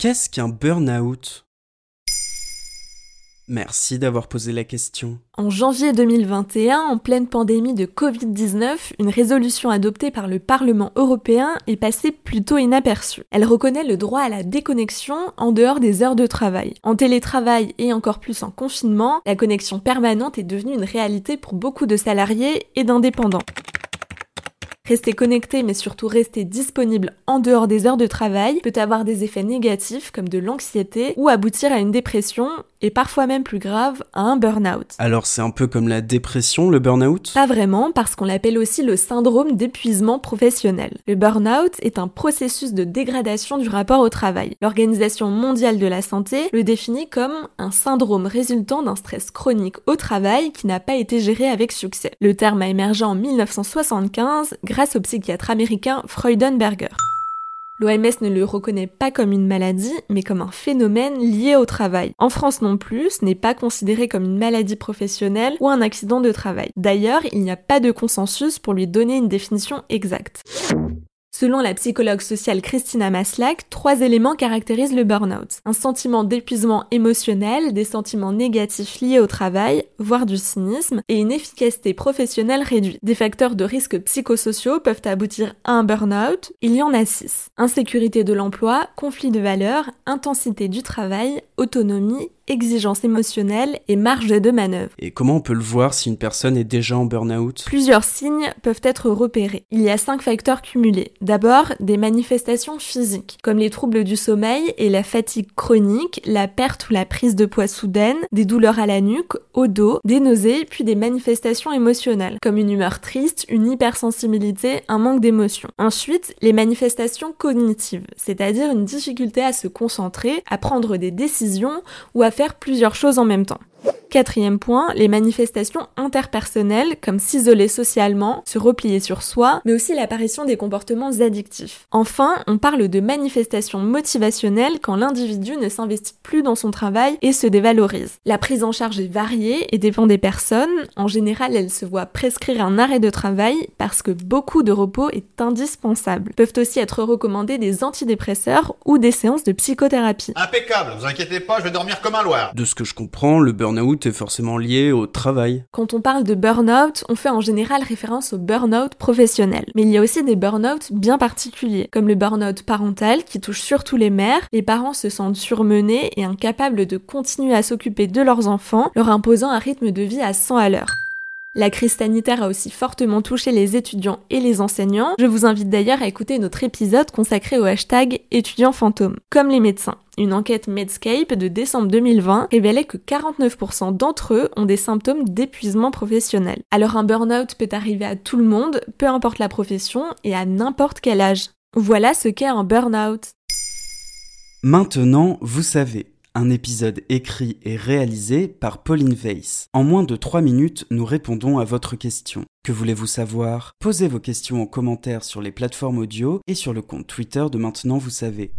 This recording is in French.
Qu'est-ce qu'un burn-out? Merci d'avoir posé la question. En janvier 2021, en pleine pandémie de Covid-19, une résolution adoptée par le Parlement européen est passée plutôt inaperçue. Elle reconnaît le droit à la déconnexion en dehors des heures de travail. En télétravail et encore plus en confinement, la connexion permanente est devenue une réalité pour beaucoup de salariés et d'indépendants. Rester connecté mais surtout rester disponible en dehors des heures de travail peut avoir des effets négatifs comme de l'anxiété ou aboutir à une dépression et parfois même plus grave, à un burn-out. Alors c'est un peu comme la dépression, le burn-out? Pas vraiment, parce qu'on l'appelle aussi le syndrome d'épuisement professionnel. Le burn-out est un processus de dégradation du rapport au travail. L'Organisation mondiale de la santé le définit comme un syndrome résultant d'un stress chronique au travail qui n'a pas été géré avec succès. Le terme a émergé en 1975 grâce au psychiatre américain Freudenberger. L'OMS ne le reconnaît pas comme une maladie, mais comme un phénomène lié au travail. En France non plus, ce n'est pas considéré comme une maladie professionnelle ou un accident de travail. D'ailleurs, il n'y a pas de consensus pour lui donner une définition exacte. Selon la psychologue sociale Christina Maslach, trois éléments caractérisent le burn-out. Un sentiment d'épuisement émotionnel, des sentiments négatifs liés au travail, voire du cynisme, et une efficacité professionnelle réduite. Des facteurs de risque psychosociaux peuvent aboutir à un burn-out. Il y en a six. Insécurité de l'emploi, conflit de valeurs, intensité du travail, autonomie exigence émotionnelle et marge de manœuvre. Et comment on peut le voir si une personne est déjà en burn-out? Plusieurs signes peuvent être repérés. Il y a cinq facteurs cumulés. D'abord, des manifestations physiques, comme les troubles du sommeil et la fatigue chronique, la perte ou la prise de poids soudaine, des douleurs à la nuque, au dos, des nausées, puis des manifestations émotionnelles, comme une humeur triste, une hypersensibilité, un manque d'émotion. Ensuite, les manifestations cognitives, c'est-à-dire une difficulté à se concentrer, à prendre des décisions ou à faire plusieurs choses en même temps. Quatrième point, les manifestations interpersonnelles comme s'isoler socialement, se replier sur soi, mais aussi l'apparition des comportements addictifs. Enfin, on parle de manifestations motivationnelles quand l'individu ne s'investit plus dans son travail et se dévalorise. La prise en charge est variée et dépend des personnes. En général, elles se voient prescrire un arrêt de travail parce que beaucoup de repos est indispensable. Peuvent aussi être recommandés des antidépresseurs ou des séances de psychothérapie. Impeccable, vous inquiétez pas, je vais dormir comme un loir. De ce que je comprends, le burn-out forcément lié au travail. Quand on parle de burn-out, on fait en général référence au burn-out professionnel. Mais il y a aussi des burn-out bien particuliers, comme le burn-out parental qui touche surtout les mères. Les parents se sentent surmenés et incapables de continuer à s'occuper de leurs enfants, leur imposant un rythme de vie à 100 à l'heure. La crise sanitaire a aussi fortement touché les étudiants et les enseignants. Je vous invite d'ailleurs à écouter notre épisode consacré au hashtag étudiants fantômes. Comme les médecins, une enquête Medscape de décembre 2020 révélait que 49% d'entre eux ont des symptômes d'épuisement professionnel. Alors un burn-out peut arriver à tout le monde, peu importe la profession et à n'importe quel âge. Voilà ce qu'est un burn-out. Maintenant, vous savez un épisode écrit et réalisé par Pauline Weiss. En moins de 3 minutes, nous répondons à votre question. Que voulez-vous savoir? Posez vos questions en commentaire sur les plateformes audio et sur le compte Twitter de Maintenant Vous savez.